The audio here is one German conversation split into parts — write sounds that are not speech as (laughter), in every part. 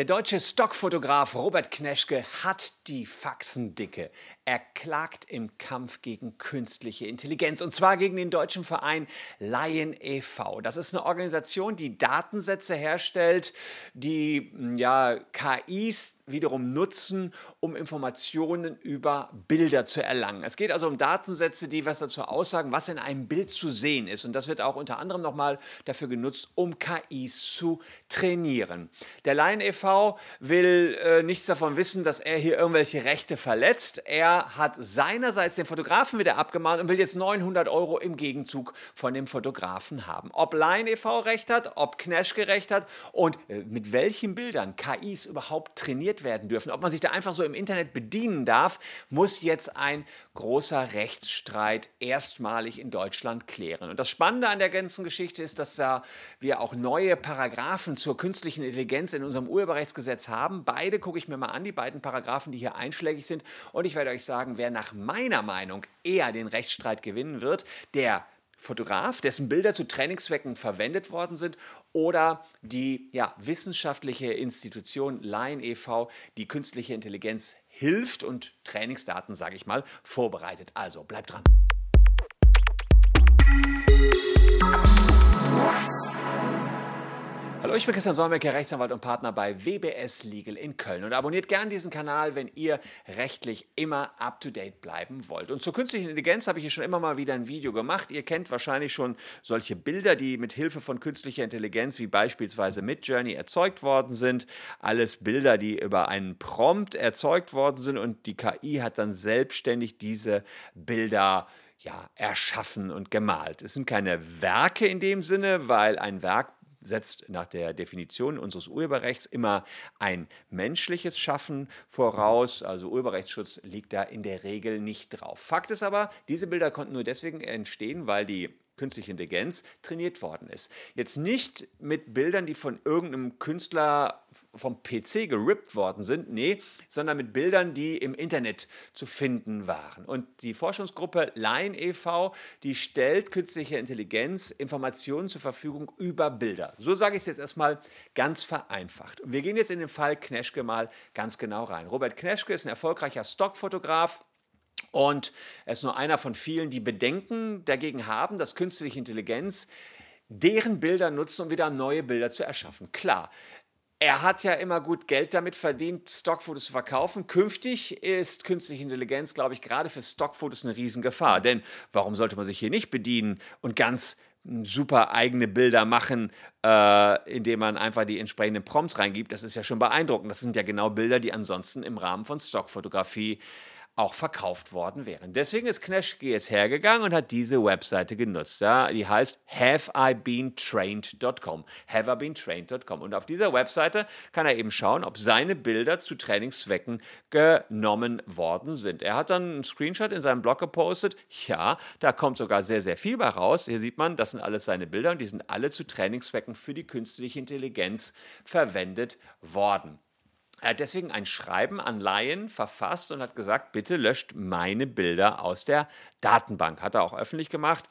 Der deutsche Stockfotograf Robert Kneschke hat die Faxendicke. Er klagt im Kampf gegen künstliche Intelligenz und zwar gegen den deutschen Verein Lion e.V. Das ist eine Organisation, die Datensätze herstellt, die ja, KIs wiederum nutzen, um Informationen über Bilder zu erlangen. Es geht also um Datensätze, die was dazu aussagen, was in einem Bild zu sehen ist. Und das wird auch unter anderem nochmal dafür genutzt, um KIs zu trainieren. Der Lion e.V. will äh, nichts davon wissen, dass er hier irgendwelche Rechte verletzt. Er hat seinerseits den Fotografen wieder abgemahnt und will jetzt 900 Euro im Gegenzug von dem Fotografen haben. Ob Lion e.V. recht hat, ob Kneschke recht hat und äh, mit welchen Bildern KIs überhaupt trainiert werden dürfen, ob man sich da einfach so im Internet bedienen darf, muss jetzt ein großer Rechtsstreit erstmalig in Deutschland klären. Und das Spannende an der ganzen Geschichte ist, dass da wir auch neue Paragraphen zur künstlichen Intelligenz in unserem Urheberrechtsgesetz haben. Beide gucke ich mir mal an, die beiden Paragraphen, die hier einschlägig sind. Und ich werde euch sagen, wer nach meiner Meinung eher den Rechtsstreit gewinnen wird, der Fotograf, dessen Bilder zu Trainingszwecken verwendet worden sind, oder die ja, wissenschaftliche Institution Lion e.V., die künstliche Intelligenz hilft und Trainingsdaten, sage ich mal, vorbereitet. Also bleibt dran. Hallo, ich bin Christian Solmecke, Rechtsanwalt und Partner bei WBS Legal in Köln und abonniert gern diesen Kanal, wenn ihr rechtlich immer up to date bleiben wollt. Und zur künstlichen Intelligenz habe ich hier schon immer mal wieder ein Video gemacht. Ihr kennt wahrscheinlich schon solche Bilder, die mit Hilfe von künstlicher Intelligenz wie beispielsweise Midjourney erzeugt worden sind. Alles Bilder, die über einen Prompt erzeugt worden sind und die KI hat dann selbstständig diese Bilder ja, erschaffen und gemalt. Es sind keine Werke in dem Sinne, weil ein Werk setzt nach der Definition unseres Urheberrechts immer ein menschliches Schaffen voraus. Also Urheberrechtsschutz liegt da in der Regel nicht drauf. Fakt ist aber, diese Bilder konnten nur deswegen entstehen, weil die künstliche Intelligenz trainiert worden ist. Jetzt nicht mit Bildern, die von irgendeinem Künstler vom PC gerippt worden sind, nee, sondern mit Bildern, die im Internet zu finden waren. Und die Forschungsgruppe Line e.V., die stellt künstliche Intelligenz Informationen zur Verfügung über Bilder. So sage ich es jetzt erstmal ganz vereinfacht. Und wir gehen jetzt in den Fall Kneschke mal ganz genau rein. Robert Kneschke ist ein erfolgreicher Stockfotograf und er ist nur einer von vielen, die Bedenken dagegen haben, dass künstliche Intelligenz deren Bilder nutzt, um wieder neue Bilder zu erschaffen. Klar, er hat ja immer gut Geld damit verdient, Stockfotos zu verkaufen. Künftig ist künstliche Intelligenz, glaube ich, gerade für Stockfotos eine Riesengefahr. Denn warum sollte man sich hier nicht bedienen und ganz super eigene Bilder machen, äh, indem man einfach die entsprechenden Prompts reingibt? Das ist ja schon beeindruckend. Das sind ja genau Bilder, die ansonsten im Rahmen von Stockfotografie auch verkauft worden wären. Deswegen ist Kneschke jetzt hergegangen und hat diese Webseite genutzt. Ja, die heißt haveibeentrained.com. Haveibeentrained.com. Und auf dieser Webseite kann er eben schauen, ob seine Bilder zu Trainingszwecken genommen worden sind. Er hat dann einen Screenshot in seinem Blog gepostet. Ja, da kommt sogar sehr, sehr viel bei raus. Hier sieht man, das sind alles seine Bilder und die sind alle zu Trainingszwecken für die künstliche Intelligenz verwendet worden. Er hat deswegen ein Schreiben an Lion verfasst und hat gesagt, bitte löscht meine Bilder aus der Datenbank. Hat er auch öffentlich gemacht.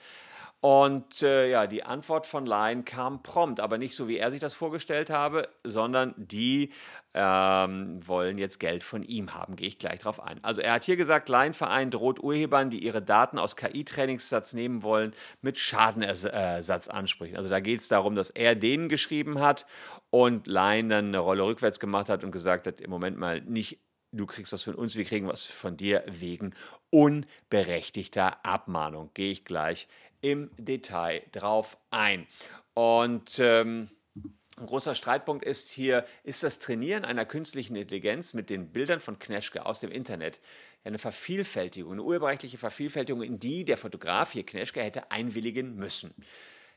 Und äh, ja, die Antwort von Lion kam prompt, aber nicht so, wie er sich das vorgestellt habe, sondern die ähm, wollen jetzt Geld von ihm haben. Gehe ich gleich drauf ein. Also er hat hier gesagt, Lion-Verein droht Urhebern, die ihre Daten aus KI-Trainingssatz nehmen wollen, mit Schadenersatzansprüchen. Also da geht es darum, dass er denen geschrieben hat und Lion dann eine Rolle rückwärts gemacht hat und gesagt hat, im Moment mal nicht du kriegst was von uns, wir kriegen was von dir wegen unberechtigter Abmahnung. Gehe ich gleich im Detail drauf ein. Und ähm, ein großer Streitpunkt ist hier, ist das Trainieren einer künstlichen Intelligenz mit den Bildern von Kneschke aus dem Internet eine Vervielfältigung, eine urheberrechtliche Vervielfältigung, in die der Fotograf hier Kneschke hätte einwilligen müssen.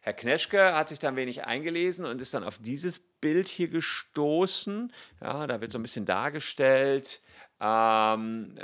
Herr Kneschke hat sich dann wenig eingelesen und ist dann auf dieses Bild hier gestoßen. Ja, da wird so ein bisschen dargestellt, ähm,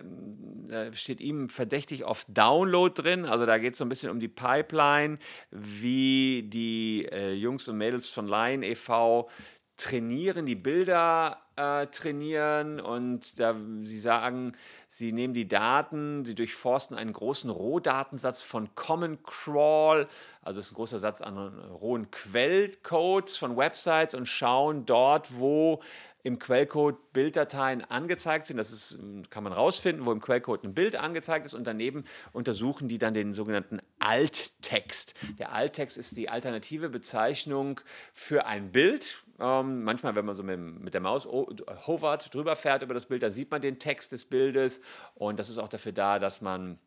da steht ihm verdächtig oft Download drin. Also da geht es so ein bisschen um die Pipeline, wie die äh, Jungs und Mädels von Lion e.V. trainieren, die Bilder äh, trainieren und da, sie sagen, sie nehmen die Daten, sie durchforsten einen großen Rohdatensatz von Common Crawl, also ist ein großer Satz an rohen Quellcodes von Websites und schauen dort, wo im Quellcode Bilddateien angezeigt sind. Das ist, kann man rausfinden, wo im Quellcode ein Bild angezeigt ist und daneben untersuchen die dann den sogenannten Alttext. Der Alttext ist die alternative Bezeichnung für ein Bild. Ähm, manchmal, wenn man so mit, mit der Maus hovert, drüber fährt über das Bild, dann sieht man den Text des Bildes und das ist auch dafür da, dass man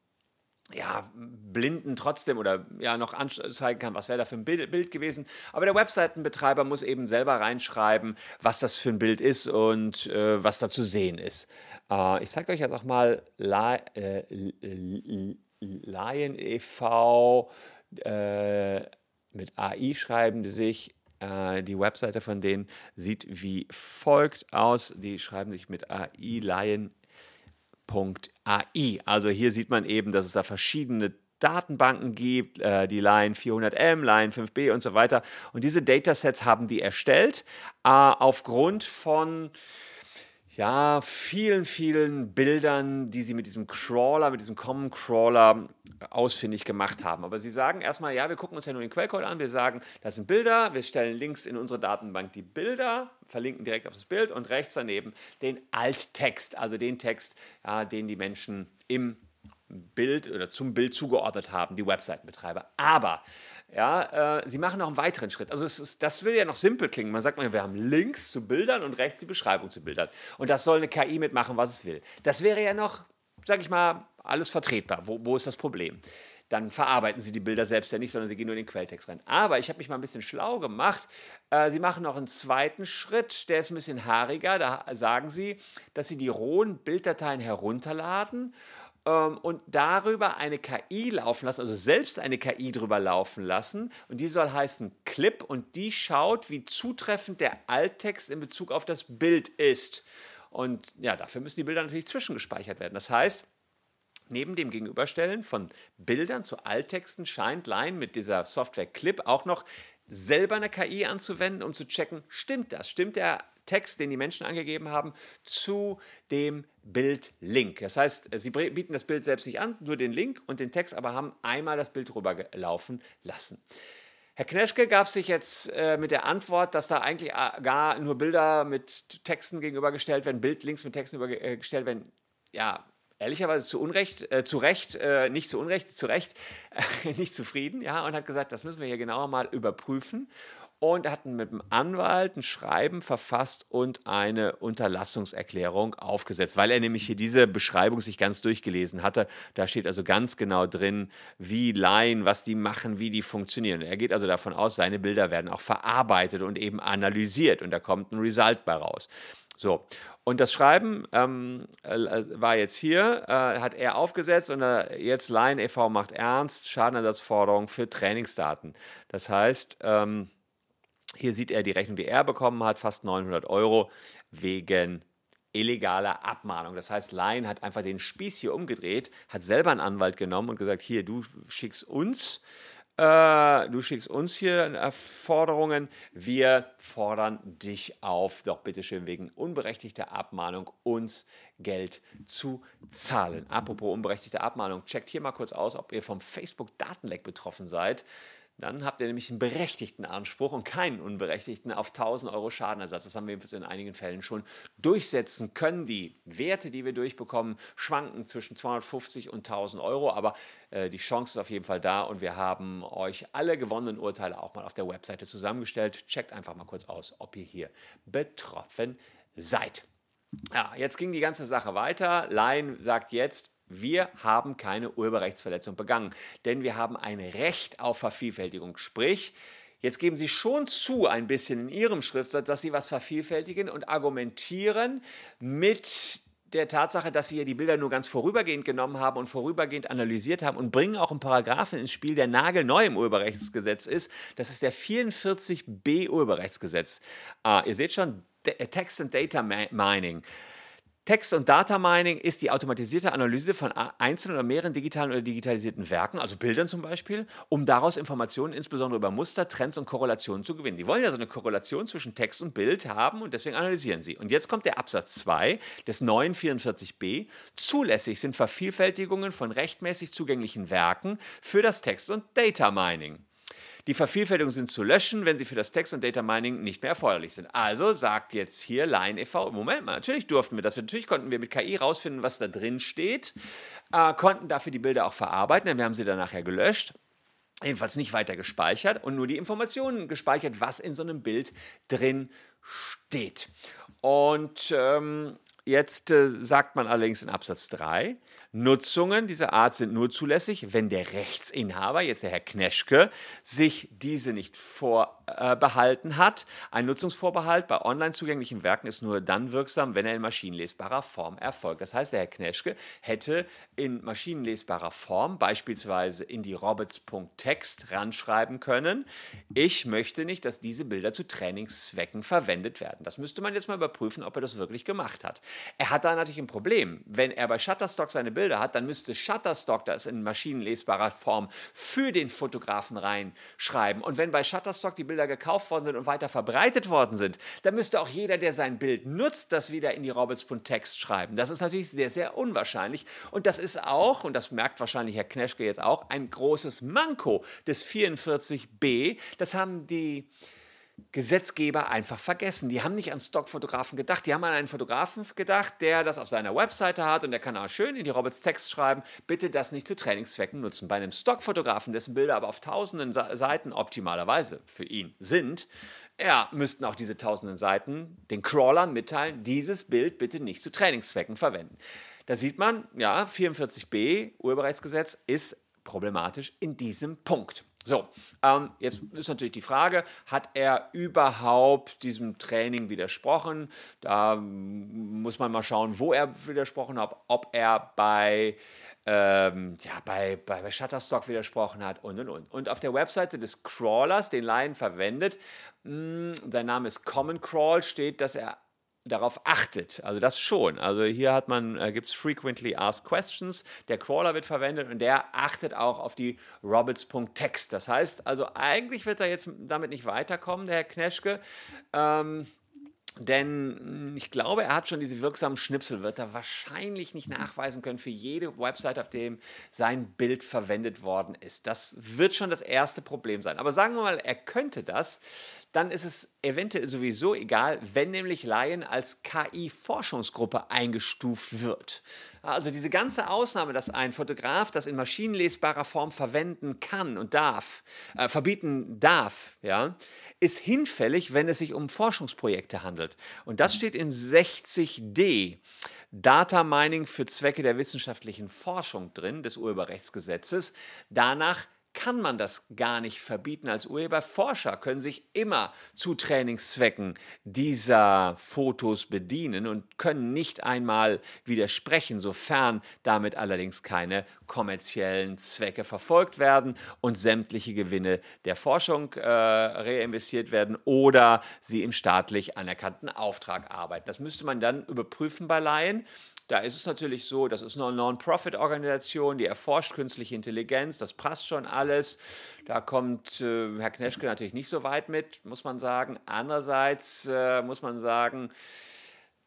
ja, Blinden trotzdem oder ja noch anzeigen kann, was wäre da für ein Bild, Bild, gewesen. Aber der Webseitenbetreiber muss eben selber reinschreiben, was das für ein Bild ist und äh, was da zu sehen ist. Äh, ich zeige euch jetzt auch mal äh, Laien e.V. Äh, mit AI schreiben die sich. Äh, die Webseite von denen sieht wie folgt aus. Die schreiben sich mit AI Laien AI. Also hier sieht man eben, dass es da verschiedene Datenbanken gibt, äh, die Line 400M, Line 5B und so weiter. Und diese Datasets haben die erstellt äh, aufgrund von ja, vielen, vielen Bildern, die sie mit diesem Crawler, mit diesem Common Crawler ausfindig gemacht haben. Aber sie sagen erstmal, ja, wir gucken uns ja nur den Quellcode an, wir sagen, das sind Bilder, wir stellen links in unsere Datenbank die Bilder, verlinken direkt auf das Bild und rechts daneben den Alttext, also den Text, ja, den die Menschen im Bild oder zum Bild zugeordnet haben, die Webseitenbetreiber. Aber ja, äh, sie machen noch einen weiteren Schritt. Also ist, das will ja noch simpel klingen. Man sagt mal, wir haben Links zu Bildern und rechts die Beschreibung zu Bildern. Und das soll eine KI mitmachen, was es will. Das wäre ja noch, sag ich mal, alles vertretbar. Wo, wo ist das Problem? Dann verarbeiten sie die Bilder selbst ja nicht, sondern sie gehen nur in den Quelltext rein. Aber ich habe mich mal ein bisschen schlau gemacht. Äh, sie machen noch einen zweiten Schritt, der ist ein bisschen haariger. Da sagen sie, dass sie die rohen Bilddateien herunterladen ähm, und darüber eine KI laufen lassen, also selbst eine KI drüber laufen lassen. Und die soll heißen Clip und die schaut, wie zutreffend der Alttext in Bezug auf das Bild ist. Und ja, dafür müssen die Bilder natürlich zwischengespeichert werden. Das heißt, neben dem Gegenüberstellen von Bildern zu Alttexten scheint Line mit dieser Software Clip auch noch selber eine KI anzuwenden, um zu checken, stimmt das? Stimmt der Text, den die Menschen angegeben haben, zu dem Bildlink. Das heißt, sie bieten das Bild selbst nicht an, nur den Link und den Text, aber haben einmal das Bild rübergelaufen lassen. Herr Kneschke gab sich jetzt äh, mit der Antwort, dass da eigentlich äh, gar nur Bilder mit Texten gegenübergestellt werden, Bildlinks mit Texten übergestellt werden, ja, ehrlicherweise zu Unrecht, äh, zu Recht, äh, nicht zu Unrecht, zu Recht, (laughs) nicht zufrieden, ja, und hat gesagt, das müssen wir hier genauer mal überprüfen und er hat mit dem Anwalt ein Schreiben verfasst und eine Unterlassungserklärung aufgesetzt, weil er nämlich hier diese Beschreibung sich ganz durchgelesen hatte. Da steht also ganz genau drin, wie Laien, was die machen, wie die funktionieren. Er geht also davon aus, seine Bilder werden auch verarbeitet und eben analysiert und da kommt ein Result bei raus. So, und das Schreiben ähm, äh, war jetzt hier, äh, hat er aufgesetzt und äh, jetzt Laien e.V. macht ernst, Schadenersatzforderung für Trainingsdaten. Das heißt, ähm, hier sieht er die Rechnung, die er bekommen hat, fast 900 Euro wegen illegaler Abmahnung. Das heißt, Lion hat einfach den Spieß hier umgedreht, hat selber einen Anwalt genommen und gesagt, hier, du schickst uns, äh, du schickst uns hier Forderungen, wir fordern dich auf, doch bitteschön wegen unberechtigter Abmahnung uns Geld zu zahlen. Apropos unberechtigte Abmahnung, checkt hier mal kurz aus, ob ihr vom Facebook-Datenleck betroffen seid. Dann habt ihr nämlich einen berechtigten Anspruch und keinen unberechtigten auf 1000 Euro Schadenersatz. Das haben wir in einigen Fällen schon durchsetzen können. Die Werte, die wir durchbekommen, schwanken zwischen 250 und 1000 Euro, aber äh, die Chance ist auf jeden Fall da und wir haben euch alle gewonnenen Urteile auch mal auf der Webseite zusammengestellt. Checkt einfach mal kurz aus, ob ihr hier betroffen seid. Ja, jetzt ging die ganze Sache weiter. Laien sagt jetzt, wir haben keine Urheberrechtsverletzung begangen, denn wir haben ein Recht auf Vervielfältigung. Sprich, jetzt geben Sie schon zu, ein bisschen in Ihrem Schriftsatz, dass Sie was vervielfältigen und argumentieren mit der Tatsache, dass sie ja die Bilder nur ganz vorübergehend genommen haben und vorübergehend analysiert haben und bringen auch einen Paragraphen ins Spiel, der nagelneu im Urheberrechtsgesetz ist. Das ist der 44b Urheberrechtsgesetz. Ah, ihr seht schon, Text and Data Mining. Text- und Data Mining ist die automatisierte Analyse von einzelnen oder mehreren digitalen oder digitalisierten Werken, also Bildern zum Beispiel, um daraus Informationen insbesondere über Muster, Trends und Korrelationen zu gewinnen. Die wollen ja so eine Korrelation zwischen Text und Bild haben und deswegen analysieren sie. Und jetzt kommt der Absatz 2 des neuen 44b. Zulässig sind Vervielfältigungen von rechtmäßig zugänglichen Werken für das Text- und Data Mining. Die Vervielfältigungen sind zu löschen, wenn sie für das Text- und Data Mining nicht mehr erforderlich sind. Also sagt jetzt hier Line e.V., Moment mal, natürlich durften wir das. Natürlich konnten wir mit KI rausfinden, was da drin steht, äh, konnten dafür die Bilder auch verarbeiten, denn wir haben sie dann nachher gelöscht. Jedenfalls nicht weiter gespeichert und nur die Informationen gespeichert, was in so einem Bild drin steht. Und ähm, jetzt äh, sagt man allerdings in Absatz 3, Nutzungen dieser Art sind nur zulässig, wenn der Rechtsinhaber, jetzt der Herr Kneschke, sich diese nicht vorbehalten hat. Ein Nutzungsvorbehalt bei online zugänglichen Werken ist nur dann wirksam, wenn er in maschinenlesbarer Form erfolgt. Das heißt, der Herr Kneschke hätte in maschinenlesbarer Form beispielsweise in die roberts.text ranschreiben können, ich möchte nicht, dass diese Bilder zu Trainingszwecken verwendet werden. Das müsste man jetzt mal überprüfen, ob er das wirklich gemacht hat. Er hat da natürlich ein Problem. Wenn er bei Shutterstock seine Bilder hat, dann müsste Shutterstock das in maschinenlesbarer Form für den Fotografen reinschreiben. Und wenn bei Shutterstock die Bilder gekauft worden sind und weiter verbreitet worden sind, dann müsste auch jeder, der sein Bild nutzt, das wieder in die Roberts.text schreiben. Das ist natürlich sehr, sehr unwahrscheinlich. Und das ist auch, und das merkt wahrscheinlich Herr Kneschke jetzt auch, ein großes Manko des 44b. Das haben die Gesetzgeber einfach vergessen. Die haben nicht an Stockfotografen gedacht. Die haben an einen Fotografen gedacht, der das auf seiner Webseite hat und der kann auch schön in die Roberts Text schreiben, bitte das nicht zu Trainingszwecken nutzen. Bei einem Stockfotografen, dessen Bilder aber auf tausenden Seiten optimalerweise für ihn sind, ja, müssten auch diese tausenden Seiten den Crawlern mitteilen, dieses Bild bitte nicht zu Trainingszwecken verwenden. Da sieht man, ja, 44b Urheberrechtsgesetz ist problematisch in diesem Punkt. So, ähm, jetzt ist natürlich die Frage, hat er überhaupt diesem Training widersprochen? Da muss man mal schauen, wo er widersprochen hat, ob er bei, ähm, ja, bei, bei, Shutterstock widersprochen hat und und und. Und auf der Webseite des Crawlers, den Lion verwendet, mh, hm, sein Name ist Common Crawl, steht, dass er darauf achtet. Also das schon. Also hier hat man, äh, gibt es frequently asked questions. Der Crawler wird verwendet und der achtet auch auf die Roberts.text. Das heißt, also eigentlich wird er jetzt damit nicht weiterkommen, der Herr Kneschke. Ähm, denn ich glaube, er hat schon diese wirksamen Schnipselwörter wahrscheinlich nicht nachweisen können für jede Website, auf dem sein Bild verwendet worden ist. Das wird schon das erste Problem sein. Aber sagen wir mal, er könnte das dann ist es eventuell sowieso egal, wenn nämlich Laien als KI-Forschungsgruppe eingestuft wird. Also diese ganze Ausnahme, dass ein Fotograf das in maschinenlesbarer Form verwenden kann und darf, äh, verbieten darf, ja, ist hinfällig, wenn es sich um Forschungsprojekte handelt. Und das steht in 60d. Data Mining für Zwecke der wissenschaftlichen Forschung drin, des Urheberrechtsgesetzes. Danach kann man das gar nicht verbieten als Urheber. Forscher können sich immer zu Trainingszwecken dieser Fotos bedienen und können nicht einmal widersprechen, sofern damit allerdings keine kommerziellen Zwecke verfolgt werden und sämtliche Gewinne der Forschung äh, reinvestiert werden oder sie im staatlich anerkannten Auftrag arbeiten. Das müsste man dann überprüfen bei Laien. Da ist es natürlich so, das ist eine Non-Profit-Organisation, die erforscht künstliche Intelligenz, das passt schon alles. Da kommt äh, Herr Kneschke natürlich nicht so weit mit, muss man sagen. Andererseits äh, muss man sagen,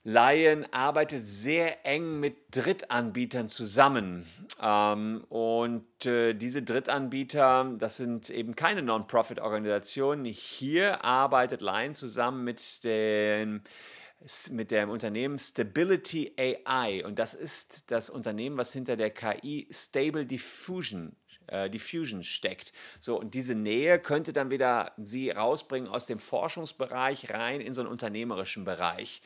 Lion arbeitet sehr eng mit Drittanbietern zusammen. Ähm, und äh, diese Drittanbieter, das sind eben keine Non-Profit-Organisationen. Hier arbeitet Lion zusammen mit den mit dem Unternehmen Stability AI. Und das ist das Unternehmen, was hinter der KI Stable Diffusion äh, Diffusion steckt. So, und diese Nähe könnte dann wieder sie rausbringen aus dem Forschungsbereich rein in so einen unternehmerischen Bereich.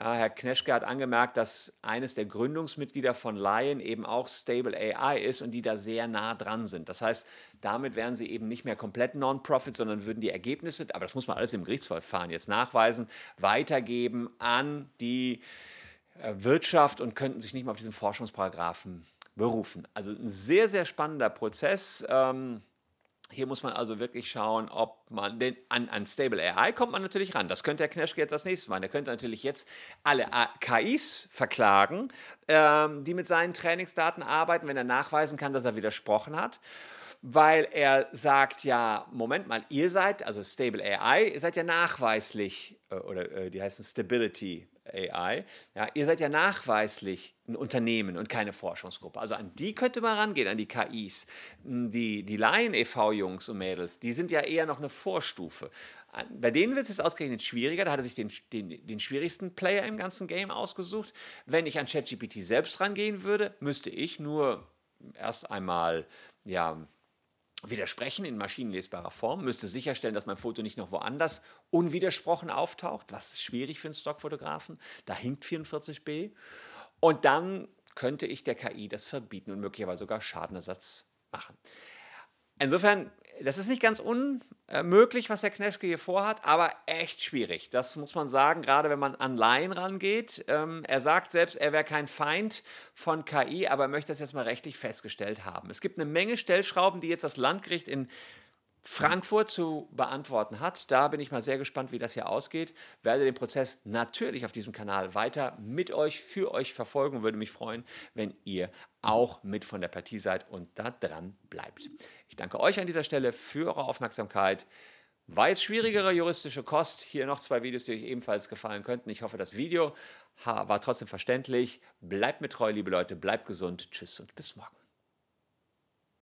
Ja, Herr Kneschke hat angemerkt, dass eines der Gründungsmitglieder von Lion eben auch Stable AI ist und die da sehr nah dran sind. Das heißt, damit wären sie eben nicht mehr komplett Non-Profit, sondern würden die Ergebnisse, aber das muss man alles im Gerichtsverfahren jetzt nachweisen, weitergeben an die äh, Wirtschaft und könnten sich nicht mehr auf diesen Forschungsparagraphen berufen. Also ein sehr, sehr spannender Prozess. Ähm, Hier muss man also wirklich schauen, ob man den an, an Stable AI kommt man natürlich ran. Das könnte Herr Kneschke jetzt das nächste Mal. Der könnte natürlich jetzt alle KIs verklagen, ähm, die mit seinen Trainingsdaten arbeiten, wenn er nachweisen kann, dass er widersprochen hat weil er sagt ja, Moment mal, ihr seid, also Stable AI, ihr seid ja nachweislich, äh, oder äh, die heißen Stability AI, ja, ihr seid ja nachweislich ein Unternehmen und keine Forschungsgruppe. Also an die könnte man rangehen, an die KIs. Hm, die, die Laien e.V.-Jungs und Mädels, die sind ja eher noch eine Vorstufe. Bei denen wird es ausgerechnet schwieriger. Da hat er sich den, den, den schwierigsten Player im ganzen Game ausgesucht. Wenn ich an ChatGPT selbst rangehen würde, müsste ich nur erst einmal ja, widersprechen in maschinenlesbarer Form, müsste sicherstellen, dass mein Foto nicht noch woanders unwidersprochen auftaucht, was ist schwierig für einen Stockfotografen, da hinkt 44b. Und dann könnte ich der KI das verbieten und möglicherweise sogar Schadenersatz machen. Insofern, das ist nicht ganz unmöglich, was Herr Kneschke hier vorhat, aber echt schwierig. Das muss man sagen, gerade wenn man an Laien rangeht. Ähm, er sagt selbst, er wäre kein Feind von KI, aber er möchte das jetzt mal rechtlich festgestellt haben. Es gibt eine Menge Stellschrauben, die jetzt das Landgericht in Frankfurt zu beantworten hat. Da bin ich mal sehr gespannt, wie das hier ausgeht. Werde den Prozess natürlich auf diesem Kanal weiter mit euch, für euch verfolgen. Würde mich freuen, wenn ihr auch mit von der Partie seid und da dran bleibt. Ich danke euch an dieser Stelle für eure Aufmerksamkeit. War jetzt schwierigere juristische Kost. Hier noch zwei Videos, die euch ebenfalls gefallen könnten. Ich hoffe, das Video war trotzdem verständlich. Bleibt mir treu, liebe Leute. Bleibt gesund. Tschüss und bis morgen.